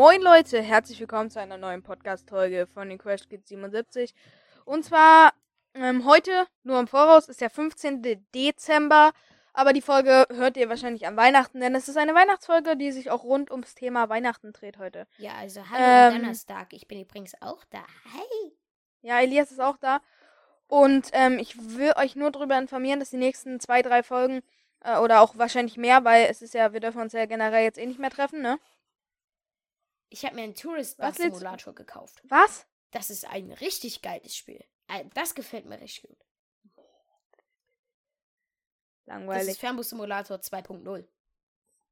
Moin Leute, herzlich willkommen zu einer neuen Podcast-Folge von den Crash Kids 77. Und zwar ähm, heute, nur im Voraus, ist der 15. Dezember. Aber die Folge hört ihr wahrscheinlich an Weihnachten, denn es ist eine Weihnachtsfolge, die sich auch rund ums Thema Weihnachten dreht heute. Ja, also hallo Ähm. Donnerstag. Ich bin übrigens auch da. Hey. Ja, Elias ist auch da. Und ähm, ich will euch nur darüber informieren, dass die nächsten zwei, drei Folgen äh, oder auch wahrscheinlich mehr, weil es ist ja, wir dürfen uns ja generell jetzt eh nicht mehr treffen, ne? Ich habe mir einen Tourist Bus? Simulator gekauft. Was? Das ist ein richtig geiles Spiel. Das gefällt mir richtig gut. Das Langweilig. ist Fernbus Simulator 2.0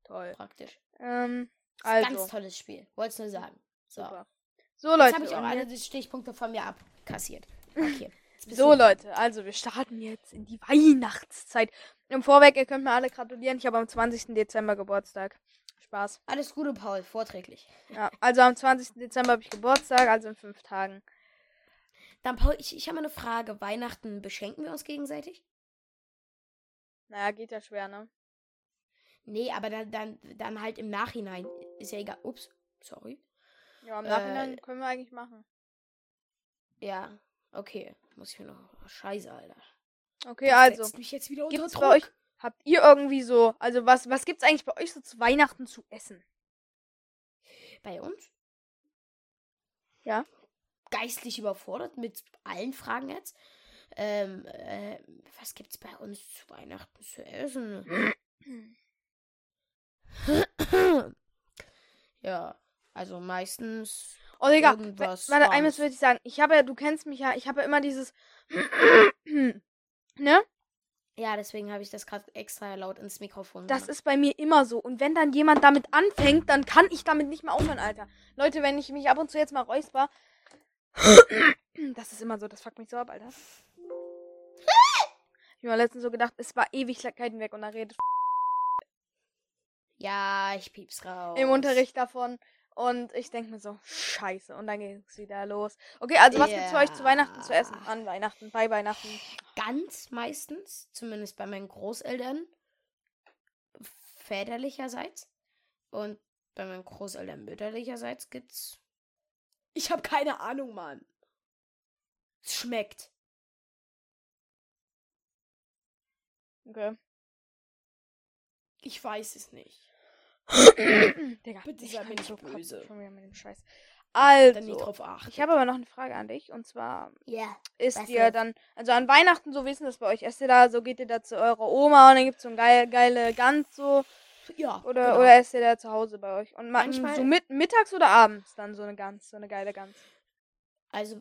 Toll. praktisch. Ähm, Das also. Ganz tolles Spiel. Wollt's nur sagen. So. Super. So, Jetzt Leute. habe ich auch alle jetzt- die Stichpunkte von mir abkassiert. Okay. Jetzt So, Leute, also wir starten jetzt in die Weihnachtszeit. Im Vorweg, ihr könnt mir alle gratulieren. Ich habe am 20. Dezember Geburtstag. Spaß. Alles Gute, Paul. Vorträglich. Ja, also am 20. Dezember habe ich Geburtstag, also in fünf Tagen. Dann, Paul, ich, ich habe mal eine Frage. Weihnachten beschenken wir uns gegenseitig? Naja, geht ja schwer, ne? Nee, aber dann, dann, dann halt im Nachhinein. Ist ja egal. Ups. Sorry. Ja, im Äh, Nachhinein können wir eigentlich machen. Ja, okay. Muss ich mir noch. Scheiße, Alter. Okay, Das also. setzt mich jetzt wieder unter Gibt's Druck. bei euch, habt ihr irgendwie so, also was, was gibt's eigentlich bei euch so zu Weihnachten zu essen? Bei uns? Ja. Geistlich überfordert mit allen Fragen jetzt. Ähm, äh, was gibt's bei uns zu Weihnachten zu essen? ja, also meistens. Oh, Digga, Irgendwas warte, eines würde ich sagen. Ich habe ja, du kennst mich ja, ich habe ja immer dieses, ne? Ja, deswegen habe ich das gerade extra laut ins Mikrofon Das gemacht. ist bei mir immer so. Und wenn dann jemand damit anfängt, dann kann ich damit nicht mehr aufhören, Alter. Leute, wenn ich mich ab und zu jetzt mal räusper, das ist immer so, das fuckt mich so ab, Alter. Ich habe mir letztens so gedacht, es war Ewigkeiten weg und da redet Ja, ich piep's raus. im Unterricht davon. Und ich denke mir so, scheiße. Und dann ging es wieder los. Okay, also was gibt's für euch zu Weihnachten zu essen? An Weihnachten, bei Weihnachten. Ganz meistens, zumindest bei meinen Großeltern, väterlicherseits. Und bei meinen Großeltern mütterlicherseits gibt's. Ich habe keine Ahnung, Mann. Es schmeckt. Okay. Ich weiß es nicht. Digga, Bitte ich sei mir nicht so böse. schon wieder mit dem Scheiß. Dann nicht Also, ich habe aber noch eine Frage an dich. Und zwar, Ja. ist ist? dann, also an Weihnachten, so wissen das bei euch, esst ihr da, so geht ihr da zu eurer Oma und dann gibt's so ein geil, geile Gans so, Ja. oder, genau. oder esst ihr da zu Hause bei euch? Und ma- Manchmal- so mit, mittags oder abends dann so eine Gans, so eine geile Gans. Also,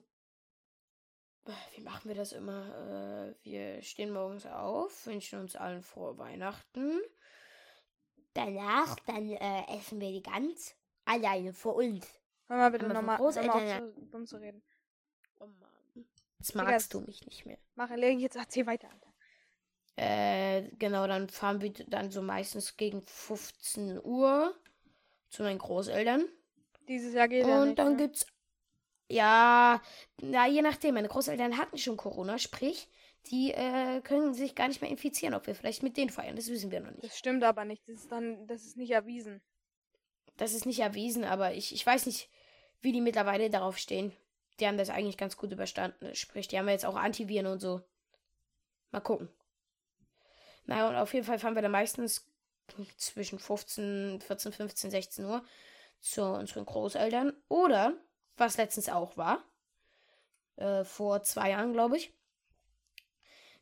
wie machen wir das immer? Äh, wir stehen morgens auf, wünschen uns allen frohe Weihnachten. Danach, dann äh, essen wir die Gans alleine für uns. Hör mal bitte nochmal, Großeltern auf, so dumm zu reden. Oh Mann. Das Digga, magst du mich nicht mehr. Mach, leg jetzt, erzähl weiter, Alter. Äh, genau, dann fahren wir dann so meistens gegen 15 Uhr zu meinen Großeltern. Dieses Jahr geht ja Und nicht, dann ne? gibt's. Ja, na, je nachdem. Meine Großeltern hatten schon Corona, sprich, die äh, können sich gar nicht mehr infizieren, ob wir vielleicht mit denen feiern. Das wissen wir noch nicht. Das stimmt aber nicht, das ist dann, das ist nicht erwiesen. Das ist nicht erwiesen, aber ich, ich weiß nicht, wie die mittlerweile darauf stehen. Die haben das eigentlich ganz gut überstanden. Sprich, die haben ja jetzt auch Antiviren und so. Mal gucken. Naja, und auf jeden Fall fahren wir dann meistens zwischen 15, 14, 15, 16 Uhr zu unseren Großeltern. Oder, was letztens auch war, äh, vor zwei Jahren, glaube ich.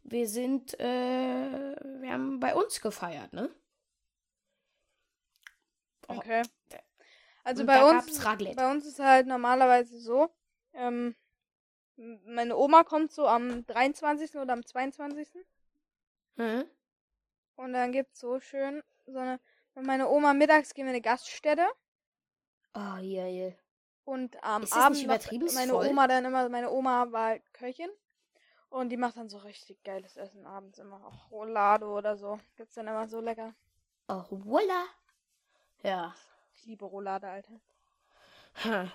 Wir sind, äh, wir haben bei uns gefeiert, ne? Oh, Okay. Also und bei uns, bei uns ist halt normalerweise so, ähm, meine Oma kommt so am 23. oder am 22. Mhm. Und dann gibt's so schön so eine, mit meiner Oma mittags gehen wir in eine Gaststätte Oh, ja, ja. und am Ist Abend meine voll? Oma dann immer, meine Oma war halt Köchin und die macht dann so richtig geiles Essen abends immer, auch Roulade oder so. Gibt's dann immer so lecker. Oh, voila. Ja. Ich liebe Roulade, Alter. Hm.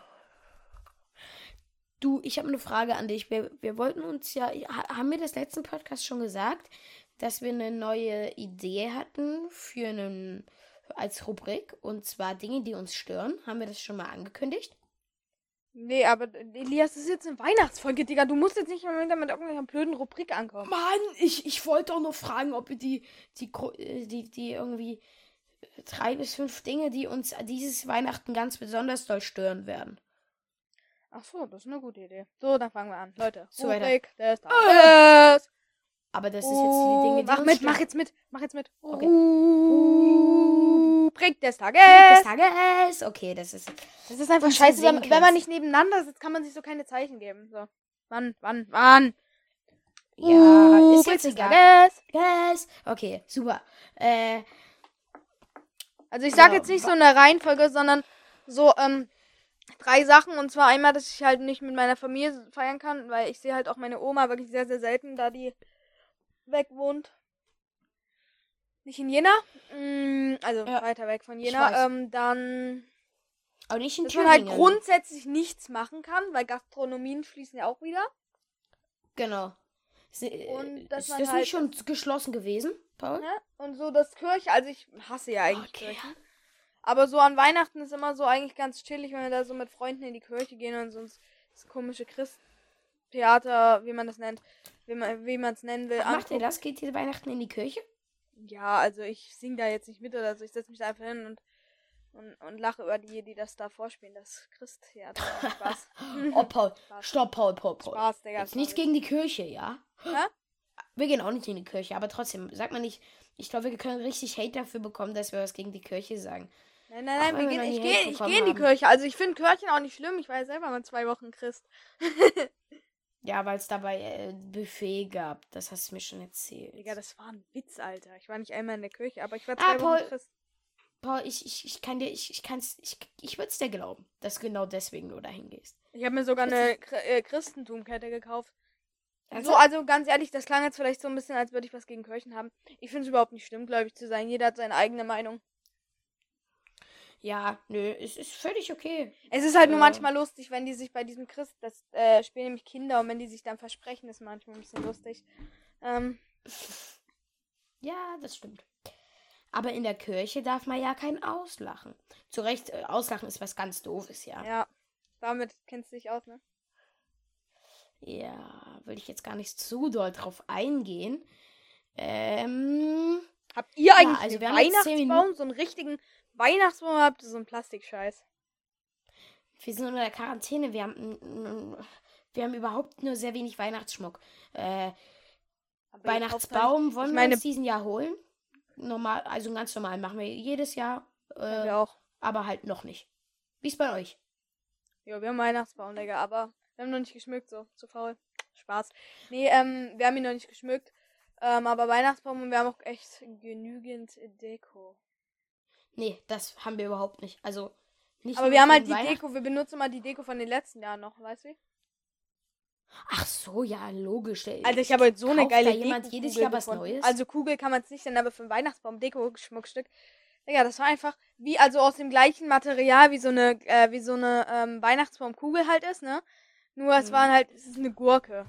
Du, ich habe eine Frage an dich. Wir, wir wollten uns ja, ha- haben wir das letzten Podcast schon gesagt, dass wir eine neue Idee hatten für einen als Rubrik. Und zwar Dinge, die uns stören. Haben wir das schon mal angekündigt? Nee, aber Elias, das ist jetzt eine Weihnachtsfolge, Digga. Du musst jetzt nicht mal mit, mit irgendeiner blöden Rubrik ankommen. Mann, ich, ich wollte doch nur fragen, ob wir die, die, äh, die, die irgendwie drei bis fünf Dinge, die uns dieses Weihnachten ganz besonders doll stören werden. Ach so, das ist eine gute Idee. So, dann fangen wir an. Leute, So, weiter. Rubrik des Tages. Aber das ist jetzt die Dinge, die mach uns mit, stören. mach jetzt mit, mach jetzt mit. Okay. Rubrik des Tages. des Tages. Okay, das ist. Das ist einfach scheiße, wenn, wenn man nicht nebeneinander sitzt, kann man sich so keine Zeichen geben. So. Wann, wann, wann? Ja, ist Rubrik jetzt egal. Yes. Okay, super. Äh, Also ich sage Ja, jetzt nicht so eine Reihenfolge, sondern so ähm, drei Sachen. Und zwar einmal, dass ich halt nicht mit meiner Familie feiern kann, weil ich sehe halt auch meine Oma wirklich sehr, sehr selten, da die weg wohnt. Nicht in Jena, mm, also Ja, weiter weg von Jena. Ähm, dann, aber nicht in dass man halt Thüringen. grundsätzlich nichts machen kann, weil Gastronomien schließen ja auch wieder. Genau. Ist, äh, Und dass ist man das halt- nicht schon geschlossen gewesen, Paul? Ne? Und so das Kirche, also ich hasse ja eigentlich Okay. Kirchen. Aber so an Weihnachten ist immer so eigentlich ganz chillig, wenn wir da so mit Freunden in die Kirche gehen und so das, das komische Christtheater, wie man das nennt, wie man wie man es nennen will. Macht ihr das? Geht ihr Weihnachten in die Kirche? Ja, also ich sing da jetzt nicht mit oder so. Ich setze mich da einfach hin und, und, und lache über die, die das da vorspielen. Das Christtheater. Spaß. Oh, Paul. Spaß. Stopp, Paul, Paul, Paul. Spaß, Digga. Jetzt nichts gegen die Kirche, ja? Hä? Wir gehen auch nicht in die Kirche, aber trotzdem, sag mal nicht. Ich glaube, wir können richtig Hate dafür bekommen, dass wir was gegen die Kirche sagen. Nein, nein, nein, wir gehen, ich gehe ich geh in die. Kirche. Also ich finde Kirchen auch nicht schlimm. Ich war ja selber mal zwei Wochen Christ. Ja, weil es dabei äh, Buffet gab. Das hast du mir schon erzählt. Digga, das war ein Witz, Alter. Ich war nicht einmal in der Kirche, aber ich war Ah, zwei Wochen Paul. Christ. Paul, ich, ich, ich kann dir, ich, ich kann's, ich, ich würde es dir glauben, dass genau deswegen du dahin gehst. Ich habe mir sogar Das eine äh, Christentumkette gekauft. Also, So, also ganz ehrlich, das klang jetzt vielleicht so ein bisschen, als würde ich was gegen Kirchen haben. Ich finde es überhaupt nicht schlimm, gläubig zu sein. Jeder hat seine eigene Meinung. Ja, nö, es ist völlig okay. Es ist halt nur Äh. manchmal lustig, wenn die sich bei diesem Christ, das äh, spielen nämlich Kinder und wenn die sich dann versprechen, ist manchmal ein bisschen lustig. Ähm, Ja, das stimmt. Aber in der Kirche darf man ja kein Auslachen. Zu Recht, äh, Auslachen ist was ganz Doofes, ja. ja, damit kennst du dich aus, ne? Ja, will ich jetzt gar nicht zu doll drauf eingehen. Ähm, Habt ihr eigentlich also einen wir haben Weihnachtsbaum? So einen richtigen Weihnachtsbaum habt ihr so einen Plastikscheiß? wir sind unter der Quarantäne. Wir haben, wir haben überhaupt nur sehr wenig Weihnachtsschmuck. Äh, Weihnachtsbaum wollen wir uns diesen Jahr holen. Normal, also ganz normal machen wir jedes Jahr. Äh, Wir auch. aber halt noch nicht. Wie ist bei euch? Ja, wir haben Weihnachtsbaum, Digga, aber wir haben noch nicht geschmückt, so. Zu faul. Spaß. Nee, ähm, wir haben ihn noch nicht geschmückt. Ähm, aber Weihnachtsbaum und wir haben auch echt genügend Deko. Nee, das haben wir überhaupt nicht. Also nicht Aber wir haben halt die Deko, wir benutzen mal die Deko von den letzten Jahren noch, weißt du? Ach so, ja, logisch. Der- Also ich habe heute so eine Kauft geile da jemand Deko jedes Jahr was gefunden. Neues? Also Kugel kann man es nicht nennen, aber für einen Weihnachtsbaum Deko-Schmuckstück. Digga, das war einfach wie, also aus dem gleichen Material wie so eine, äh, wie so eine ähm, Weihnachtsbaumkugel halt ist, ne? Nur es Mhm. waren halt, es ist eine Gurke.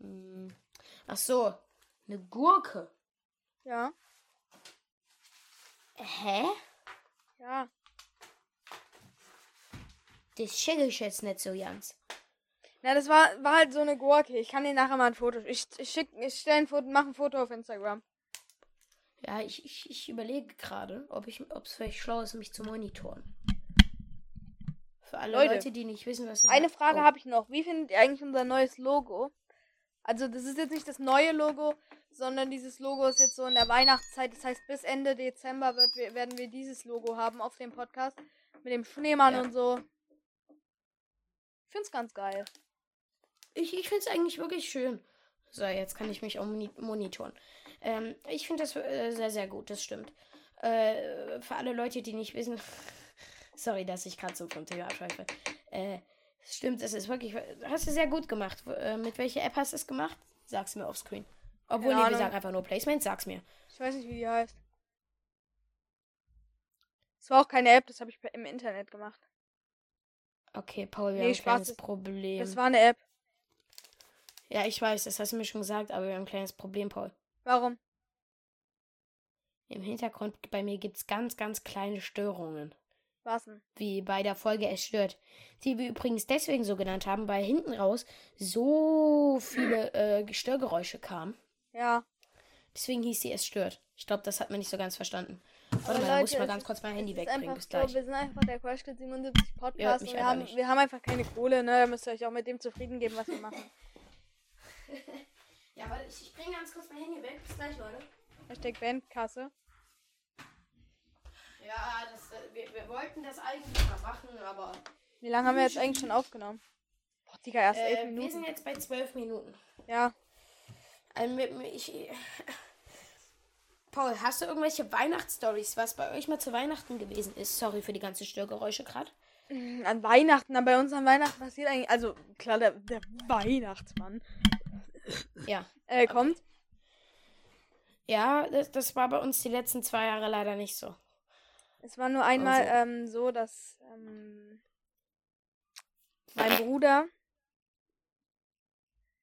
Hm. Ach so, eine Gurke. Ja. Hä? Ja. Das check ich jetzt nicht so ganz. Na, das war, war halt so eine Gurke. Ich kann dir nachher mal ein Foto. Ich, ich schick, ich stell ein Foto, mach ein Foto auf Instagram. Ja, ich, ich, ich überlege gerade, ob ich, ob es vielleicht schlau ist, mich zu monitoren. Für alle Leute, Leute, die nicht wissen, was das Eine ist. Frage oh. habe ich noch. Wie findet ihr eigentlich unser neues Logo? Also, das ist jetzt nicht das neue Logo, sondern dieses Logo ist jetzt so in der Weihnachtszeit. Das heißt, bis Ende Dezember wird, wir- werden wir dieses Logo haben auf dem Podcast. Mit dem Schneemann Ja. und so. Ich find's ganz geil. Ich, ich finde es eigentlich wirklich schön. So, jetzt kann ich mich auch moni monitoren. Ähm, ich finde das äh, sehr, sehr gut, das stimmt. Äh, für alle Leute, die nicht wissen. Sorry, dass ich gerade so vom Thema abschweife. Äh, stimmt, es ist wirklich. Hast du sehr gut gemacht. Äh, mit welcher App hast du es gemacht? Sag's mir offscreen. Obwohl, nee, wir sagen einfach nur Placement, sag's mir. Ich weiß nicht, wie die heißt. Es war auch keine App, das habe ich im Internet gemacht. Okay, Paul, wir Nee, haben ein Spaß, kleines das- Problem. Das war eine App. ja, ich weiß, das hast du mir schon gesagt, aber wir haben ein kleines Problem, Paul. Warum? Im Hintergrund bei mir gibt es ganz, ganz kleine Störungen. Was denn? Wie bei der Folge Es stört. Die wir übrigens deswegen so genannt haben, weil hinten raus so viele äh, Störgeräusche kamen. Ja. Deswegen hieß sie Es stört. Ich glaube, das hat man nicht so ganz verstanden. Warte Aber mal, da muss ich Leute, mal ganz kurz mein Handy wegbringen. Bis so, gleich. wir sind einfach der Crash 77 Podcast und wir haben, nicht. wir haben einfach keine Kohle, ne? Da müsst ihr euch auch mit dem zufrieden geben, was wir machen. Ja, warte, ich, ich bringe ganz kurz mein Handy weg. Bis gleich, Leute. Hashtag Bandkasse. Ja, das, äh, wir, wir wollten das eigentlich mal machen, aber. Wie lange haben wir jetzt eigentlich schon aufgenommen? Boah, Digga, erst elf Äh, wir Minuten. sind jetzt bei zwölf Minuten. Ja. Also, ich, Paul, hast du irgendwelche Weihnachtsstories, was bei euch mal zu Weihnachten gewesen ist? Sorry für die ganzen Störgeräusche gerade. An Weihnachten, dann bei uns an Weihnachten passiert eigentlich, also klar, der, der Weihnachtsmann Ja. äh, kommt. Ja, das, das war bei uns die letzten zwei Jahre leider nicht so. Es war nur einmal also. ähm, so, dass ähm, mein Bruder.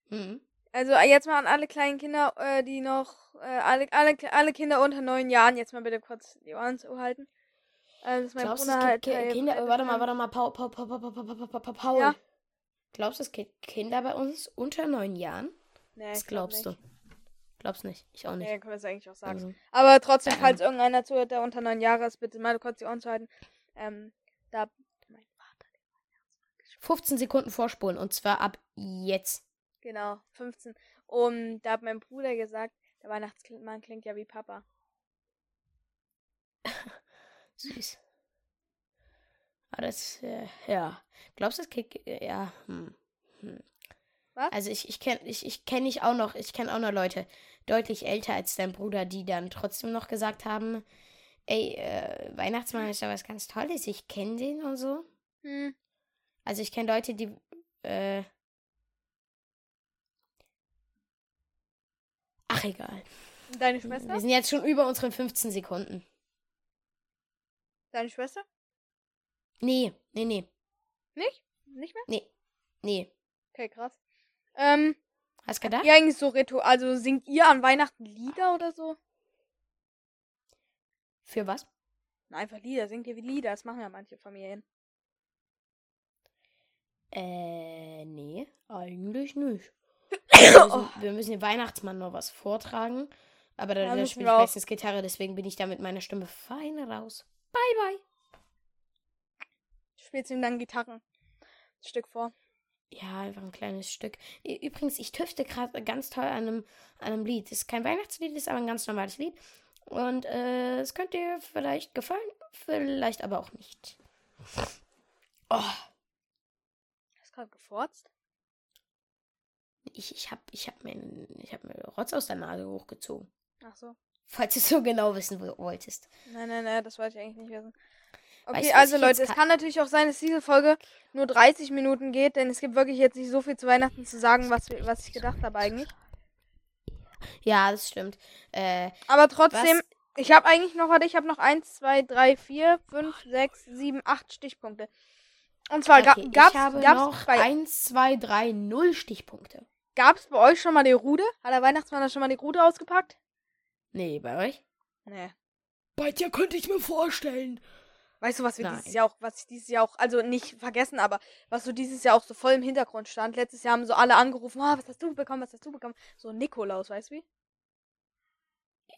Mhm. Also äh, jetzt mal an alle kleinen Kinder, äh, die noch, äh, alle, alle, alle Kinder unter neun Jahren, jetzt mal bitte kurz die Ohren zu halten. Äh, also ist mein Glaubst, Bruder halt. Ki Kinder, äh, warte mal, warte mal, Paul, Paul, Paul, Paul, Paul, Paul, Paul. Ja? Glaubst du, es gibt Kinder bei uns unter neun Jahren? Nee, das glaubst du du? Glaubst nicht. Ich auch nicht. Nee, können wir es eigentlich auch sagen. Also, Aber trotzdem, Ähm. falls irgendeiner zuhört, der unter neun Jahre ist, bitte mal kurz die Ohren zu halten. Ähm, da mein Vater, 15 Sekunden vorspulen und zwar ab jetzt. genau, 15. Und da hat mein Bruder gesagt, der Weihnachtsmann klingt ja wie Papa. Süß. Aber das, äh, ja. Glaubst du, es gibt, äh, ja, hm. hm. Was? Also ich, ich kenne ich, ich kenn auch noch, ich kenne auch noch Leute, deutlich älter als dein Bruder, die dann trotzdem noch gesagt haben, ey, äh, Weihnachtsmann ist ja was ganz Tolles, ich kenne den und so. Hm. Also ich kenne Leute, die, äh, Ach, egal. Deine Schwester? Wir sind jetzt schon über unseren 15 Sekunden. Deine Schwester? Nee, nee, nee, Nicht? Nicht mehr? nee, nee. Okay, krass. Ähm, Hast gedacht? ihr eigentlich so Ritual, also singt ihr an Weihnachten Lieder oder so? Für was? Na, einfach Lieder, singt ihr wie Lieder, das machen ja manche Familien. Äh, nee, eigentlich nicht. Wir müssen, wir müssen dem Weihnachtsmann noch was vortragen. Aber da, Ja, da spiele ich meistens Gitarre, deswegen bin ich da mit meiner Stimme fein raus. Bye, bye. Spielst ihm dann Gitarren. Stück vor. Ja, einfach ein kleines Stück. Übrigens, ich tüfte gerade ganz toll an einem, an einem Lied. Das ist kein Weihnachtslied, ist aber ein ganz normales Lied. Und äh, es könnte dir vielleicht gefallen, vielleicht aber auch nicht. Oh, Hast gerade gefurzt? ich, ich habe ich hab mir, ich hab mir Rotz aus der Nase hochgezogen. Ach so. Falls du es so genau wissen wo- wolltest. Nein, nein, nein, das wollte ich eigentlich nicht wissen. Okay, Weißt also Leute, es ka- kann natürlich auch sein, dass diese Folge nur 30 Minuten geht, denn es gibt wirklich jetzt nicht so viel zu Weihnachten zu sagen, was, was ich gedacht habe eigentlich. Ja, das stimmt. Äh, Aber trotzdem, Was? ich habe eigentlich noch, warte, ich habe noch 1, 2, 3, 4, 5, 6, 7, 8 Stichpunkte. Und zwar okay, habe gab's, noch bei, 1, 2, 3, 0 Stichpunkte. gab's bei euch schon mal die Rude? Hat der Weihnachtsmann da schon mal die Rude ausgepackt? Nee, bei euch? Nee. Bei dir könnte ich mir vorstellen. Weißt du, was wir Nein. dieses Jahr auch, was ich dieses Jahr auch, also nicht vergessen, aber was so dieses Jahr auch so voll im Hintergrund stand. Letztes Jahr haben so alle angerufen, ah, was hast du bekommen, was hast du bekommen? So Nikolaus, weißt du wie?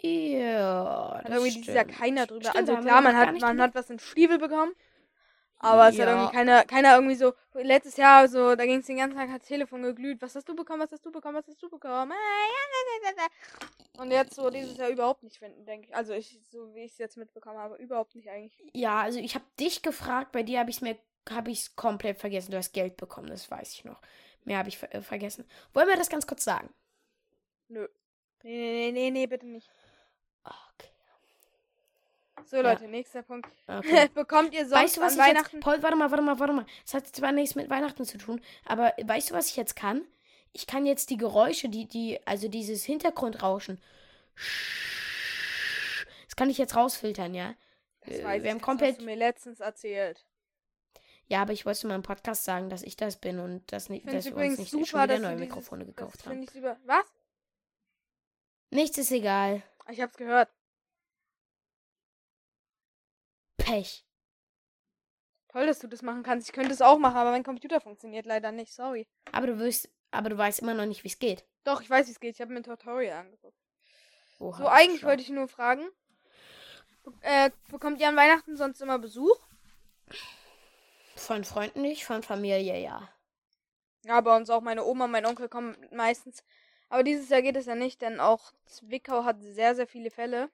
Ja, Hat irgendwie dieses Jahr stimmt. keiner drüber. Stimmt, also klar, man hat, man hat was in Stiefel bekommen. Aber es hat irgendwie keiner, keiner irgendwie so, letztes Jahr so, da ging es den ganzen Tag, hat das Telefon geglüht, was hast du bekommen, was hast du bekommen, was hast du bekommen? Ah. Und jetzt so dieses Jahr überhaupt nicht finden, denke ich. Also ich, so wie ich es jetzt mitbekommen habe, überhaupt nicht eigentlich. Ja, also ich habe dich gefragt, bei dir habe ich es mir habe ich es komplett vergessen. Du hast Geld bekommen, das weiß ich noch. Mehr habe ich äh, vergessen. Wollen wir das ganz kurz sagen? Nö. Nee, nee, nee, nee, bitte nicht. Okay. So, Leute, nächster Punkt. okay. Bekommt ihr sonst Weißt du, was an Weihnachten? jetzt... Paul, warte mal, warte mal, warte mal. Das hat zwar nichts mit Weihnachten zu tun, aber weißt du, was ich jetzt kann? Ich kann jetzt die Geräusche, die, die, also dieses Hintergrundrauschen, das kann ich jetzt rausfiltern, ja? Das äh, weiß wir ich, haben das komplett- hast du mir letztens erzählt. Ja, aber ich wollte mal im Podcast sagen, dass ich das bin und dass, nicht, dass wir uns nicht super, schon wieder neue dieses, Mikrofone gekauft das haben. Was? Nichts ist egal. Ich hab's gehört. Pech. Toll, dass du das machen kannst. Ich könnte es auch machen, aber mein Computer funktioniert leider nicht. Sorry. Aber du wirst, aber du weißt immer noch nicht, wie es geht. Doch, ich weiß, wie es geht. Ich habe mir ein Tutorial angeguckt. Oha, So, eigentlich wollte ich nur fragen. Äh, bekommt ihr an Weihnachten sonst immer Besuch? Von Freunden nicht, von Familie ja. Ja, bei uns auch meine Oma und mein Onkel kommen meistens. Aber dieses Jahr geht es ja nicht, denn auch Zwickau hat sehr, sehr viele Fälle.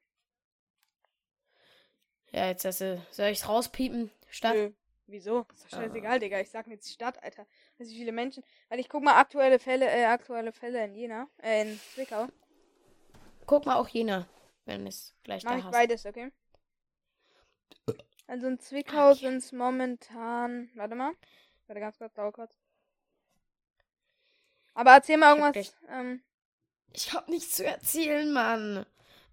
Ja, jetzt hast du, soll ich's rauspiepen? Stadt? Nö. Wieso? Ist doch Ah. scheißegal, Digga. Ich sag jetzt Stadt, Alter. Weiß wie viele Menschen. Weil ich guck mal aktuelle Fälle, äh, aktuelle Fälle in Jena, äh, in Zwickau. Guck mal auch Jena, wenn es gleich Mach da ich hast. beides, okay? Also in Zwickau Okay. sind es momentan. Warte mal. Warte ganz kurz, dauert kurz. Aber erzähl mal Ich hab irgendwas. Ähm, Ich hab nichts zu erzählen, Mann.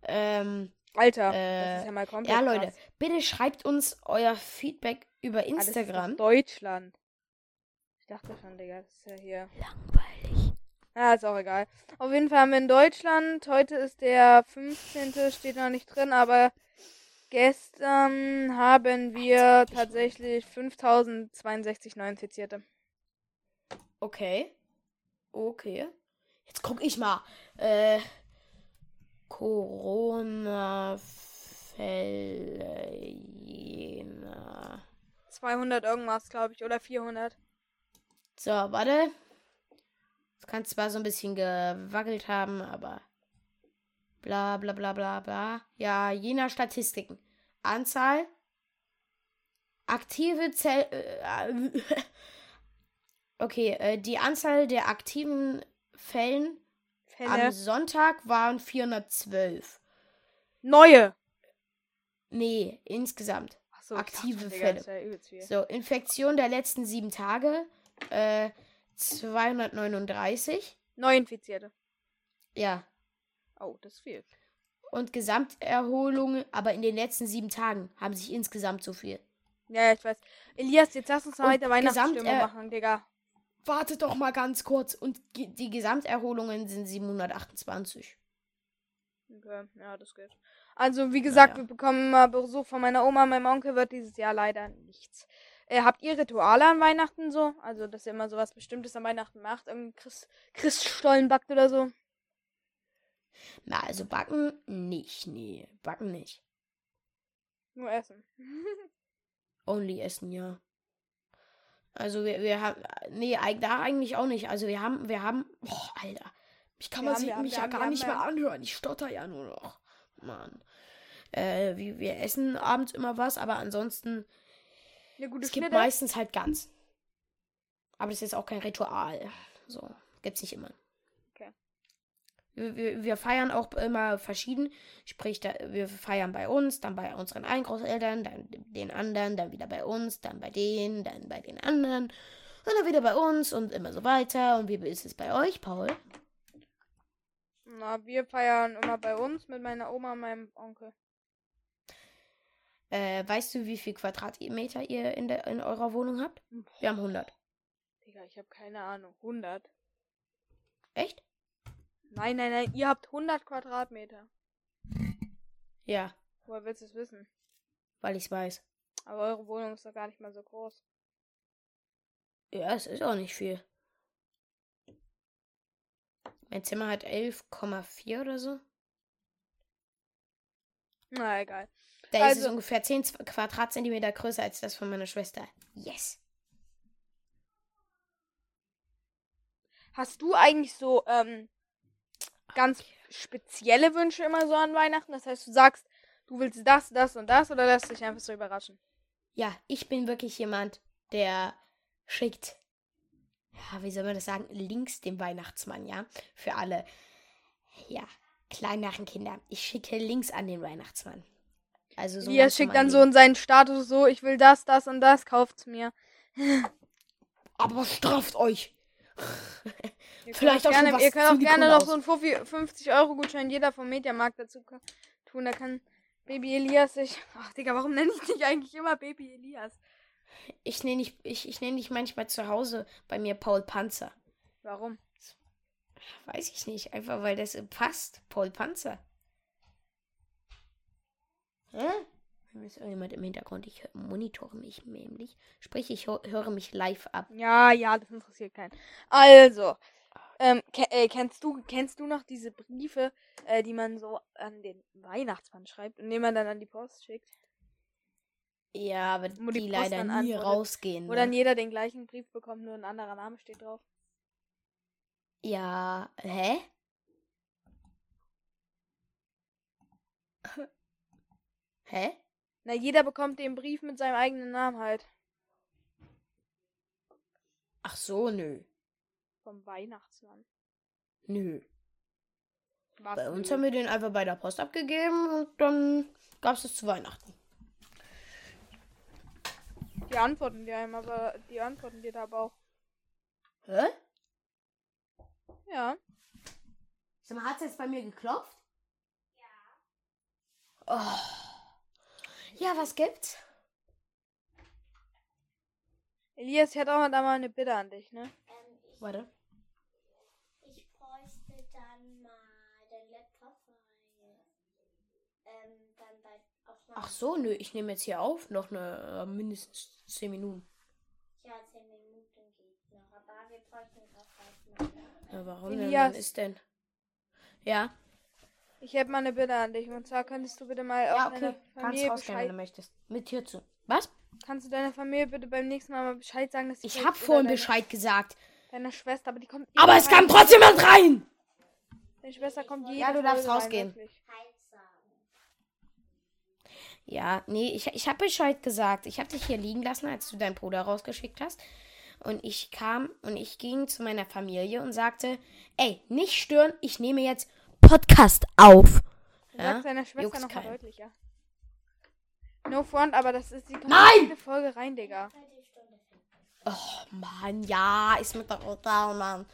Ähm, Alter, Äh, das ist ja mal komplett. ja, Leute, krass. bitte schreibt uns euer Feedback über Ah, Instagram. Deutschland. Ich dachte schon, Digga, das ist ja hier. Langweilig. Ja, ist auch egal. Auf jeden Fall haben wir in Deutschland, heute ist der 15., steht noch nicht drin, aber gestern haben wir tatsächlich 5062 Neuinfizierte. Okay. Okay. Jetzt guck ich mal. Äh, Corona-Fälle. Jena. 200 irgendwas, glaube ich, oder 400. So, warte. Das kann zwar so ein bisschen gewackelt haben, aber. Bla bla bla bla bla. Ja, Jena Statistiken. Anzahl. Aktive Zell. Äh, okay, äh, die Anzahl der aktiven Fällen am Fälle. Sonntag waren 412. Neue! Nee, insgesamt. Ich Aktive dachte Fälle. So, Infektion der letzten sieben Tage. Äh, 239. Neuinfizierte. Ja. Oh, das ist viel. Und Gesamterholung, aber in den letzten sieben Tagen haben sich insgesamt so viel. Ja, ich weiß. Elias, jetzt lass uns mal heute Weihnachtsstimmung äh, machen, Digga. Wartet doch mal ganz kurz. Und die Gesamterholungen sind 728. Okay, ja, das geht. Also, wie gesagt, Naja. wir bekommen mal Besuch von meiner Oma. Meinem Onkel wird dieses Jahr leider nichts. Äh, habt ihr Rituale an Weihnachten so? Also, dass ihr immer sowas Bestimmtes an Weihnachten macht? Irgendwie Christ Christstollen backt oder so? Na, also backen nicht. Nee, backen nicht. Nur essen. Only essen, ja. Also wir, wir haben. Nee, da eigentlich auch nicht. Also wir haben, wir haben. Boah, Alter. Ich kann man sich haben- mich ja haben- gar nicht mehr anhören. Ich stotter ja nur noch. Mann. Äh, wir, wir essen abends immer was, aber ansonsten. Eine gute Es gibt Schnitte. meistens halt ganz. Aber das ist auch kein Ritual. So, gibt's nicht immer. Wir, wir feiern auch immer verschieden. Sprich, da, wir feiern bei uns, dann bei unseren einen Großeltern, dann den anderen, dann wieder bei uns, dann bei denen, dann bei den anderen. Und dann wieder bei uns und immer so weiter. Und wie ist es bei euch, Paul? Na, wir feiern immer bei uns mit meiner Oma und meinem Onkel. Äh, weißt du, wie viel Quadratmeter ihr in, der, in eurer Wohnung habt? Wir haben 100. Digga, ich habe keine Ahnung. 100? Echt? Nein, nein, nein. Ihr habt 100 Quadratmeter. Ja, Woher willst du es wissen? weil ich's weiß. Aber eure Wohnung ist doch gar nicht mal so groß. Ja, es ist auch nicht viel. Mein Zimmer hat 11,4 oder so. Na, egal. Da ist es Also- ungefähr 10 Z- Quadratzentimeter größer als das von meiner Schwester. Yes. Hast du eigentlich so ähm, ganz spezielle Wünsche immer so an Weihnachten? Das heißt, du sagst, du willst das, das und das oder lässt dich einfach so überraschen? Ja, ich bin wirklich jemand, der schickt, ja, wie soll man das sagen, links dem Weihnachtsmann, ja? Für alle, ja, kleineren Kinder. Ich schicke links an den Weihnachtsmann. Also so. Ganz schickt dann so in seinen Status so, ich will das, das und das, kauft's mir. Aber straft euch. Ihr Vielleicht auch schon gerne, was Ihr könnt auch gerne noch so einen 50-Euro-Gutschein jeder vom Mediamarkt dazu tun. Da kann Baby Elias sich. Ach, Digga, warum nenne ich dich eigentlich immer Baby Elias? Ich nenne dich, ich, ich nenn dich manchmal zu Hause bei mir Paul Panzer. Warum? Weiß ich nicht, einfach weil das passt. Paul Panzer. Hä? ist irgendjemand im Hintergrund. Ich monitore mich nämlich. Sprich, ich hö- höre mich live ab. Ja, ja, das interessiert keinen. Also, ähm, ke äh, kennst du kennst du noch diese Briefe, äh, die man so an den Weihnachtsmann schreibt und den man dann an die Post schickt? Ja, aber die die, leider nie antwortet. rausgehen. Wo dann Ne? jeder den gleichen Brief bekommt, nur ein anderer Name steht drauf. Ja, hä? Hä? Na, jeder bekommt den Brief mit seinem eigenen Namen halt. Ach so, nö. Vom Weihnachtsmann. Nö. Was Bei uns haben wir den einfach bei der Post abgegeben und dann gab es es zu Weihnachten. Die antworten dir einem, aber die antworten dir da aber auch. Hä? Ja. Sag mal, hat es jetzt bei mir geklopft? Ja. Oh. Ja, was gibt's? Elias, ich hatte auch da mal eine Bitte an dich, ne? Ähm, Warte. ich bräuchte dann mal den Laptop, weil ähm, dann bei Aufnahme. Ach so, nö, ich nehme jetzt hier auf. Noch eine, äh, mindestens 10 Minuten. Ja, 10 Minuten geht noch, aber wir bräuchten es auch gleich mal. Ja, warum denn? Wann ist denn? Ja, Ich hätte mal eine Bitte an dich. Und zwar könntest du bitte mal ja, auch okay. deiner Kannst Familie rausgehen, wenn Bescheid. du möchtest. Mit Tür zu. Was? Kannst du deiner Familie bitte beim nächsten Mal mal Bescheid sagen, dass Ich hab vorhin deine- Bescheid gesagt. Deiner Schwester, aber die kommt. Aber immer es kam trotzdem jemand rein! Deine Schwester kommt jede Ja, du darfst Folge rein, rausgehen. wirklich. Halt sagen. Ja, nee, ich, ich habe Bescheid gesagt. Ich habe dich hier liegen lassen, als du deinen Bruder rausgeschickt hast. Und ich kam und ich ging zu meiner Familie und sagte, ey, nicht stören, ich nehme jetzt Podcast auf. Du Ja? sagst deiner Schwester noch deutlicher. No front, aber das ist. Nein! jede Folge rein, Digga. Oh Mann, ja, ist mit der Rotar, Mann.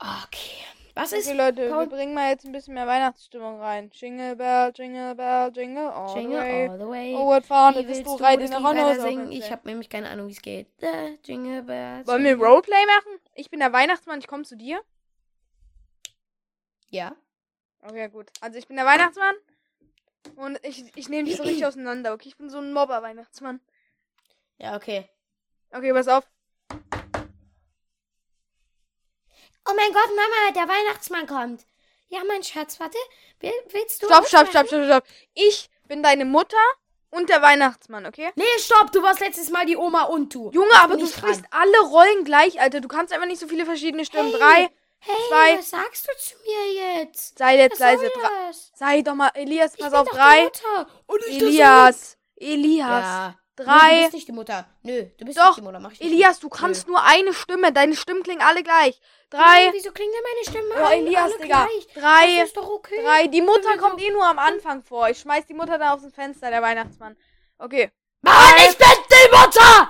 Okay. Was ist Okay, Leute, Paul- wir bringen mal jetzt ein bisschen mehr Weihnachtsstimmung rein. Jingle Bell, Jingle Bell, Jingle all Jingle the way. all the way. Oh, what fun, Wie willst du das in Rhinoceros. singen? Ich habe nämlich keine Ahnung, wie es geht. The Jingle Bells. Wollen wir Roleplay machen? Ich bin der Weihnachtsmann, ich komme zu dir. Ja. Okay, gut. Also ich bin der Weihnachtsmann. Und ich, ich nehme dich so richtig auseinander, okay? Ich bin so ein Mobber-Weihnachtsmann. Ja, okay. Okay, pass auf. Oh mein Gott, Mama, der Weihnachtsmann kommt. Ja, mein Schatz, warte. Will, willst du. Stopp, stopp, stopp, stopp, stopp. Ich bin deine Mutter und der Weihnachtsmann, okay? Nee, stopp, du warst letztes Mal die Oma und du. Junge, aber du ich sprichst dran. alle Rollen gleich, Alter. Du kannst einfach nicht so viele verschiedene Stimmen. Hey, Drei. Hey, zwei- was sagst du zu mir jetzt? Sei jetzt Was leise. Sei doch mal, Elias, Ich pass bin auf. doch die Drei. Mutter. Und ich der Elias. Elias. Ja. Nö, du Drei. bist nicht die Mutter. Nö, du bist Doch, nicht die Mutter. Mach ich nicht. Elias, du kannst nur eine Stimme. Deine Stimmen klingen alle gleich. Drei. Nein, wieso klingt denn meine Stimme Oh, alle- Elias, alle Digga. gleich? Drei. Das ist doch okay. Drei. Die Mutter kommt eh nur am Anfang vor. Ich schmeiß die Mutter dann aus dem Fenster, der Weihnachtsmann. Okay. Mann, ich bin die Mutter!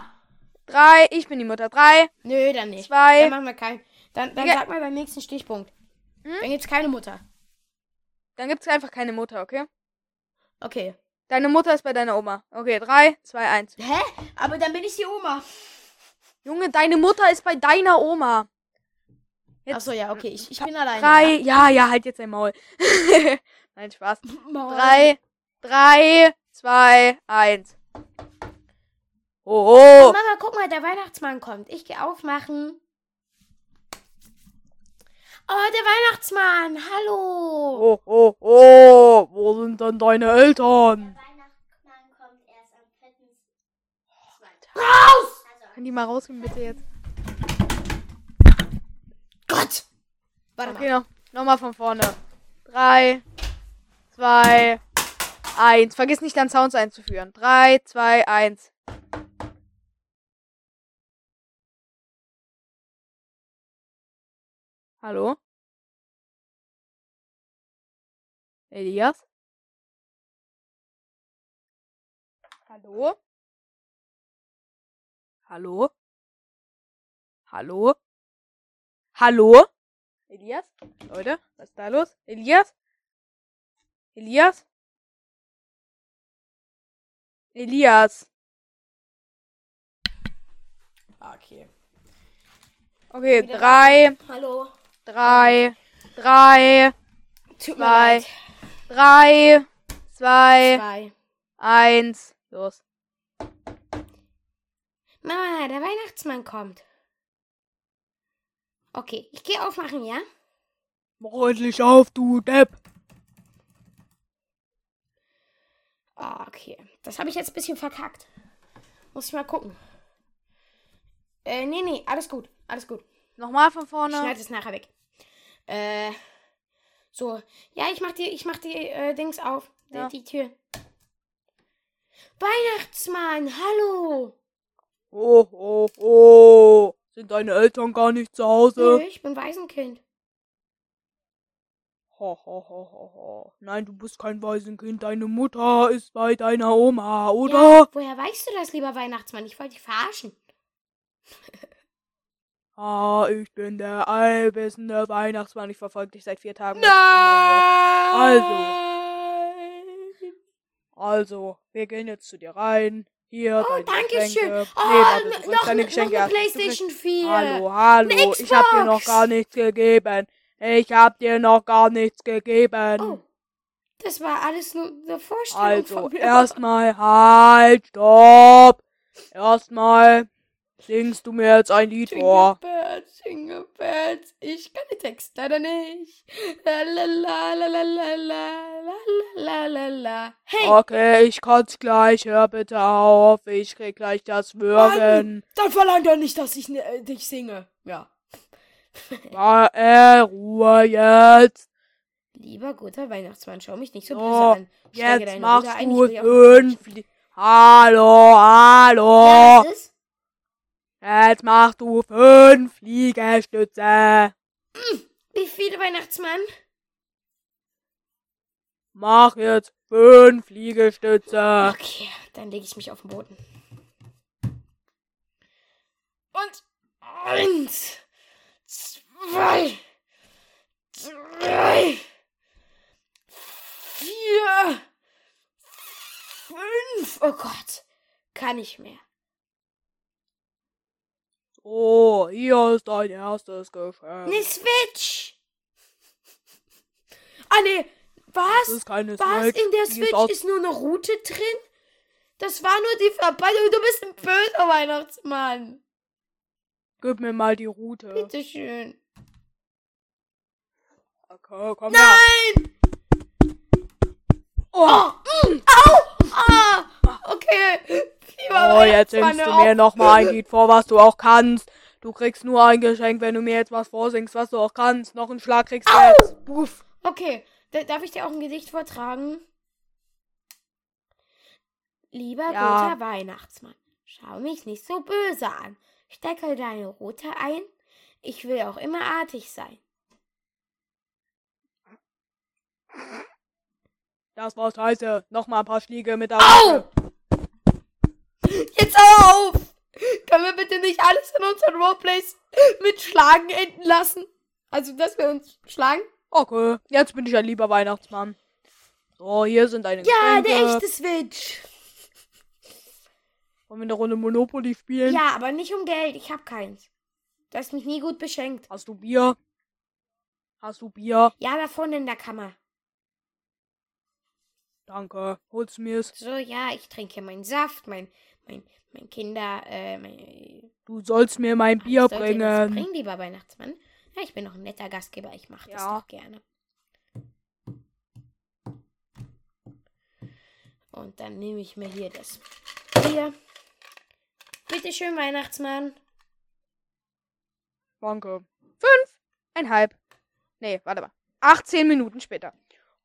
Drei. Ich bin die Mutter. Drei. Nö, dann nicht. Zwei. Dann machen wir keinen. Dann, dann sag mal beim nächsten Stichpunkt. Hm? Dann gibt's keine Mutter. Dann gibt's einfach keine Mutter, okay? Okay. Deine Mutter ist bei deiner Oma. Okay, drei, zwei, eins. Hä? Aber dann bin ich die Oma. Junge, deine Mutter ist bei deiner Oma. Jetzt Achso, ja, okay. Ich, ich bin alleine. Drei. Ja, ja, halt jetzt dein Maul. Nein, Spaß. Mann. Drei, drei, zwei, eins. Oh, Oh. Mama, guck mal, der Weihnachtsmann kommt. Ich gehe aufmachen. Oh, der Weihnachtsmann. Hallo. Oh, oh, oh. Wo sind denn deine Eltern? Der Weihnachtsmann kommt erst am 4. Raus! Also, Können die mal rausgehen, bitte jetzt? Gott. Warte Okay, mal. noch, nochmal von vorne. Drei, zwei, eins. Vergiss nicht, dann Sounds einzuführen. Drei, zwei, eins. Hallo? Elias? Hallo? Hallo? Hallo? Hallo? Elias? Leute, was ist da los? Elias? Elias? Elias. Okay. Okay, Wieder drei, Hallo. Drei, drei, Zwei. drei, zwei, Zwei. eins, los. Mama, der Weihnachtsmann kommt. Okay, ich gehe aufmachen, ja? Mach endlich auf, du Depp. Ah, okay. Das habe ich jetzt ein bisschen verkackt. Muss ich mal gucken. Äh, nee, nee, alles gut. Alles gut. Nochmal von Ich vorne. schneide es nachher weg. Äh, so. Ja, ich mach die, ich mach die äh, Dings auf. Die- Ja. Die, Tür. Weihnachtsmann, hallo. Oh, oh, oh. Sind deine Eltern gar nicht zu Nö, Hause? ich bin Waisenkind. Ho, ho, ho, ho, ho. Nein, du bist kein Waisenkind. Deine Mutter ist bei deiner Oma, oder? Ja, woher weißt du das, lieber Weihnachtsmann? Ich wollte dich verarschen. Ah, ich bin der allwissende Weihnachtsmann. Ich verfolge dich seit vier Tagen. Nein! Also, wir gehen jetzt zu dir rein. Hier, Oh, deine danke schön. Geschenke. Oh, nee, warte, noch, deine noch Geschenke eine. Du kriegst- Playstation 4. Hallo, hallo. Eine Ich hab dir noch gar nichts gegeben. Ich hab dir noch gar nichts gegeben. Oh, das war alles nur eine Vorstellung also, erstmal, halt, stopp. Erstmal singst du mir jetzt ein Lied vor. Bells, Jingle Bells, ich kann den Text leider nicht. La la la la la la la la la la. Hey, Okay, ich kann's gleich. Hör bitte auf. Ich krieg gleich das Würgen. dann verlangt er nicht, dass ich äh, dich singe. Ja. War äh, Ruhe jetzt. Lieber guter Weihnachtsmann, schau mich nicht so So, böse an. Steige Jetzt machst du fünf. Hallo, hallo. Ja? Jetzt machst du fünf Liegestütze. Wie viele Weihnachtsmann? Mach jetzt fünf Liegestütze. Okay, dann lege ich mich auf den Boden. Und eins, zwei, drei, vier, fünf. Oh Gott, kann nicht mehr. So, hier ist dein erstes Geschenk. Eine Switch. Ah ne, Das was? ist keine Was? Switch. In der Switch aus- ist nur eine Route drin? Das war nur die Verpackung. Du bist ein böser Weihnachtsmann. Gib mir mal die Route. Bitteschön. Okay, komm her. Oh, mm, au! Ah! Okay. Oh, jetzt singst du mir nochmal ein Lied vor, was du auch kannst. Du kriegst nur ein Geschenk, wenn du mir jetzt was vorsingst, was du auch kannst. Noch einen Schlag kriegst du jetzt. Puff. Okay, da, darf ich dir auch ein Gedicht vortragen? Lieber Ja. guter Weihnachtsmann, schau mich nicht so böse an. Stecke deine Rute ein. Ich will auch immer artig sein. Das war scheiße. Nochmal ein paar Schläge mit der Au! Jetzt auf! Können wir bitte nicht alles in unseren Roleplays mit Schlagen enden lassen? Also, dass wir uns schlagen? Okay, jetzt bin ich ein lieber Weihnachtsmann. So, hier sind deine Ja, Geschenke. der echte Switch. Wollen wir eine Runde Monopoly spielen? Ja, aber nicht um Geld. Ich hab keins. Du hast mich nie gut beschenkt. Hast du Bier? Hast du Bier? Ja, da vorne in der Kammer. Danke. Holst mir's? So, ja, ich trinke meinen Saft, mein, mein, mein Kinder, äh, mein. Du sollst mir mein Bier Ich bringen. bringen, lieber Weihnachtsmann. Ja, ich bin noch ein netter Gastgeber, ich mache das Ja. doch gerne. Und dann nehme ich mir hier das Bier. Bitte schön, Weihnachtsmann. Danke. Fünf, einhalb. Nee, warte mal. 18 Minuten später.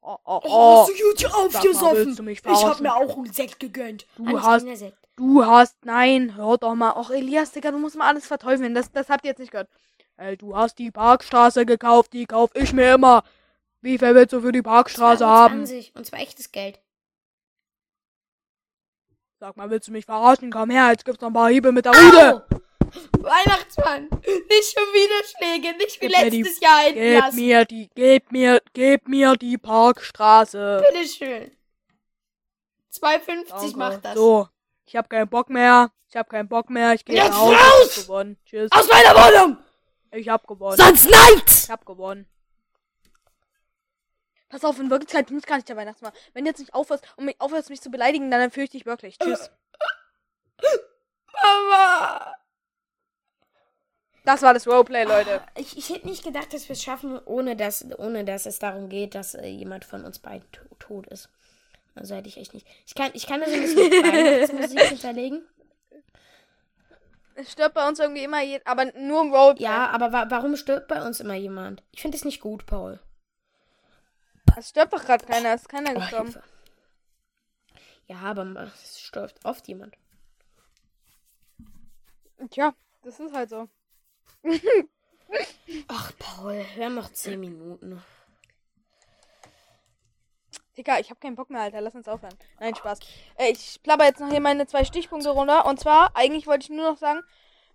Oh, oh, oh. gut Sag mal, willst du mich verarschen? auch einen Sekt gegönnt. Du hast, du hast, nein, hör doch mal. Och, Elias, Digga, du musst mal alles verteufeln. Das, das habt ihr jetzt nicht gehört. Ey, du hast die Parkstraße gekauft, die kauf ich mir immer. Wie viel willst du für die Parkstraße haben? 20 und zwar echtes Geld. Sag mal, willst du mich verarschen? Komm her, jetzt gibt's noch ein paar Hiebe mit der Rute. Weihnachtsmann, nicht schon wieder Schläge, nicht wie Gib mir die- letztes Jahr enden Gib mir die, gib mir, gib mir die Parkstraße. Bitteschön. 2,50 Danke. macht das. So, ich hab keinen Bock mehr. Ich hab keinen Bock mehr. Ich gehe Jetzt Hause. raus! Ich gewonnen. Tschüss. Aus meiner Wohnung! Ich hab gewonnen. Sonst nichts! Ich hab gewonnen. Pass auf, in Wirklichkeit bin ich gar nicht der Weihnachtsmann. Wenn du jetzt nicht aufhörst und mich aufhörst, mich zu beleidigen, dann entführe ich dich wirklich. Tschüss. Mama! Das war das Roleplay, Leute. Ich, ich hätte nicht gedacht, dass wir es schaffen, ohne dass, ohne dass es darum geht, dass äh, jemand von uns beiden to tot ist. Also hätte ich echt nicht. Ich kann, ich kann da so ein bisschen Weihnachtsmusik hinterlegen. Es stirbt bei uns irgendwie immer jeder, aber nur im Roleplay. Ja, aber wa warum stirbt bei uns immer jemand? Ich finde es nicht gut, Paul. Es stirbt doch gerade keiner, es ist keiner Oh, gestorben. Hilfe. ja, aber es stirbt oft jemand. Tja, das ist halt so. Ach, Paul, wir haben noch 10 Minuten. Digga, ich hab keinen Bock mehr, Alter. Lass uns aufhören. Nein, Spaß. Äh, ich plapper jetzt noch hier meine zwei Stichpunkte runter. Und zwar, eigentlich wollte ich nur noch sagen,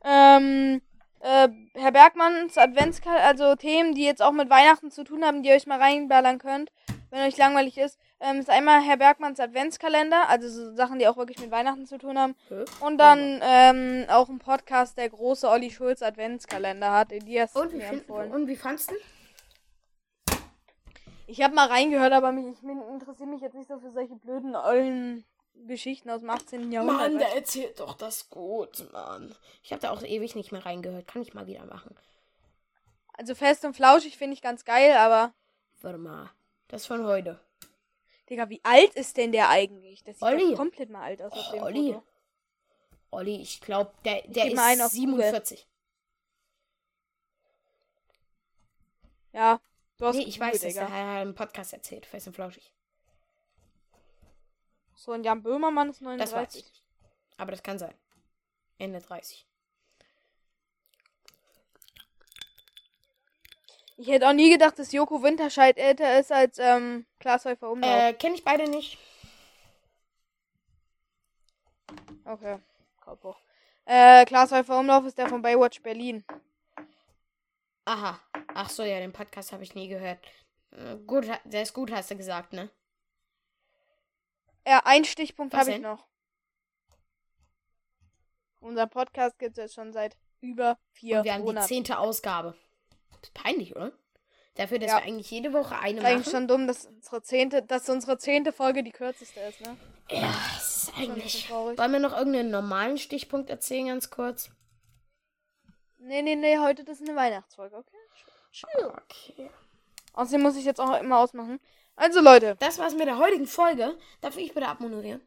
ähm, äh, Herr Bergmanns Adventskalender, also Themen, die jetzt auch mit Weihnachten zu tun haben, die ihr euch mal reinballern könnt, wenn euch langweilig ist, ähm, ist einmal Herr Bergmanns Adventskalender, also so Sachen, die auch wirklich mit Weihnachten zu tun haben. Hä? Und dann ähm, auch ein Podcast, der große Olli Schulz Adventskalender hat. Die hast Und mir empfohlen. und wie fandst du? Ich habe mal reingehört, aber mich, ich interessiere mich jetzt nicht so für solche blöden ollen Geschichten aus dem 18. Jahrhundert. Mann, der erzählt doch das gut, Mann. Ich habe da auch ewig nicht mehr reingehört. Kann ich mal wieder machen. Also fest und flauschig finde ich ganz geil, aber Warte mal. Das von heute. Digga, wie alt ist denn der eigentlich? Das sieht Olli. komplett mal alt aus auf dem Olli. Foto. Olli, ich glaube, der, der auf ist 47. Ja, du hast Nee, ich weiß, dass Digga. der Herr im Podcast erzählt. Fest und flauschig. So, und Jan Böhmermann ist Das weiß 39. ich. Aber das kann sein. Ende 30. Ich hätte auch nie gedacht, dass Joko Winterscheid älter ist als ähm, Klaas Häufer Umlauf. Äh, kenne ich beide nicht. Okay, Kopfhoch. Äh, Klaas Häufer Umlauf ist der von Baywatch Berlin. Aha. Ach so, ja, den Podcast habe ich nie gehört. Äh, gut, der ist gut, hast du gesagt, ne? Ja, einen Stichpunkt habe ich noch. Unser Podcast gibt es jetzt schon seit über vier Und wir haben die Monaten. zehnte Ausgabe. Das ist peinlich, oder? Dafür, dass Ja. wir eigentlich jede Woche eine ist eigentlich machen. schon dumm, dass unsere zehnte, dass unsere zehnte Folge die kürzeste ist, ne? Ja, ist eigentlich. Wollen wir noch irgendeinen normalen Stichpunkt erzählen, ganz kurz? Nee, nee, nee, heute das ist eine Weihnachtsfolge, okay? Okay. Außerdem muss ich jetzt auch immer ausmachen. Also Leute, Das war's mit der heutigen Folge. Darf ich bitte abmoderieren?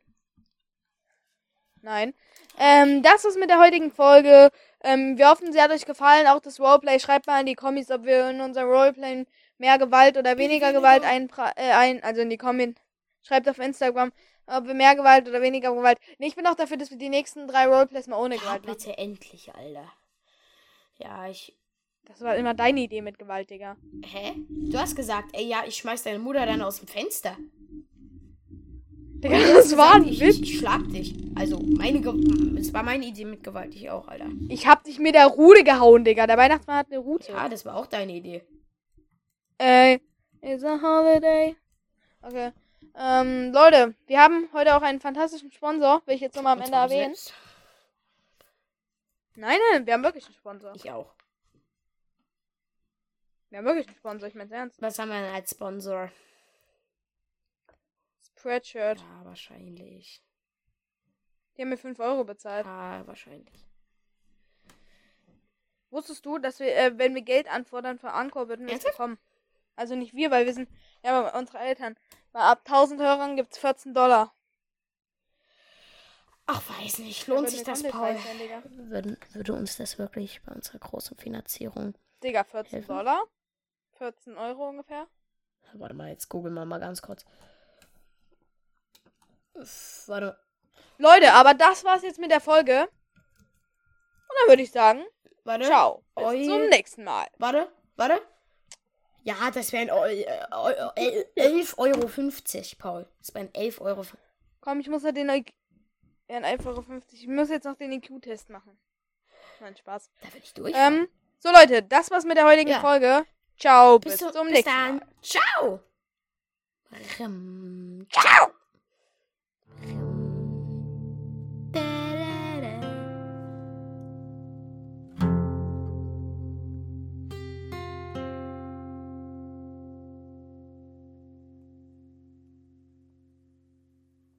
Nein. Ähm, das ist mit der heutigen Folge. Ähm, wir hoffen, sie hat euch gefallen. Auch das Roleplay. Schreibt mal in die Kommis, ob wir in unserem Roleplay mehr Gewalt oder weniger. Gewalt einpra äh, ein, also in die Kommis. Schreibt auf Instagram, ob wir mehr Gewalt oder weniger Gewalt. Nee, ich bin auch dafür, dass wir die nächsten drei Roleplays mal ohne Ja, Gewalt machen. bitte endlich, Alter. Ja, ich. Das war immer deine Idee mit Gewalt, Digga. Hä? Du hast gesagt, ey, ja, ich schmeiß deine Mutter dann aus dem Fenster. Digga, Du hast das war ein ich, Witz. ich, ich schlag dich. Also, meine Ge es war meine Idee mit Gewalt, ich auch, Alter. Ich hab dich mit der Rute gehauen, Digga. Der Weihnachtsmann hat eine Rute. Ja, das war auch deine Idee. Äh, it's a holiday. Okay. Ähm, Leute, wir haben heute auch einen fantastischen Sponsor. Will ich jetzt nochmal am Ende erwähnen. selbst. Nein, nein, wir haben wirklich einen Sponsor. Ich auch. Wir haben wirklich einen Sponsor, ich mein's ernst. Was haben wir denn als Sponsor? Spreadshirt. Ja, wahrscheinlich. Die haben mir 5 Euro bezahlt. Ja, wahrscheinlich. Wusstest du, dass wir, äh, wenn wir Geld anfordern für Anchor, würden wir es bekommen? Also nicht wir, weil wir sind, ja, aber unsere Eltern. Weil ab 1000 Hörern gibt's 14 Dollar. Ach, weiß nicht. Lohnt würden sich das, Paul? sein. Würde, würde uns das wirklich bei unserer großen Finanzierung. Digga, 14 Helfen? Dollar? 14 Euro ungefähr? Warte mal, jetzt googeln wir mal ganz kurz. Warte. Leute, aber das war's jetzt mit der Folge. Und dann würde ich sagen, Warte. ciao. Bis Oi. zum nächsten Mal. Warte, warte. Ja, das wären Eu- äh, Eu- 11,50 Euro, Paul. Das wären 11 Euro. Komm, ich muss noch den IQ. Ja, 1,50 Euro. Ich muss jetzt noch den IQ-Test machen. Nein, Spaß. Da bin ich durch. Ähm, so Leute, das war's mit der heutigen Ja. Folge. Ciao, bis, bis, zu- zum bis nächsten dann. Mal. Ciao. Rim. Ciao. feel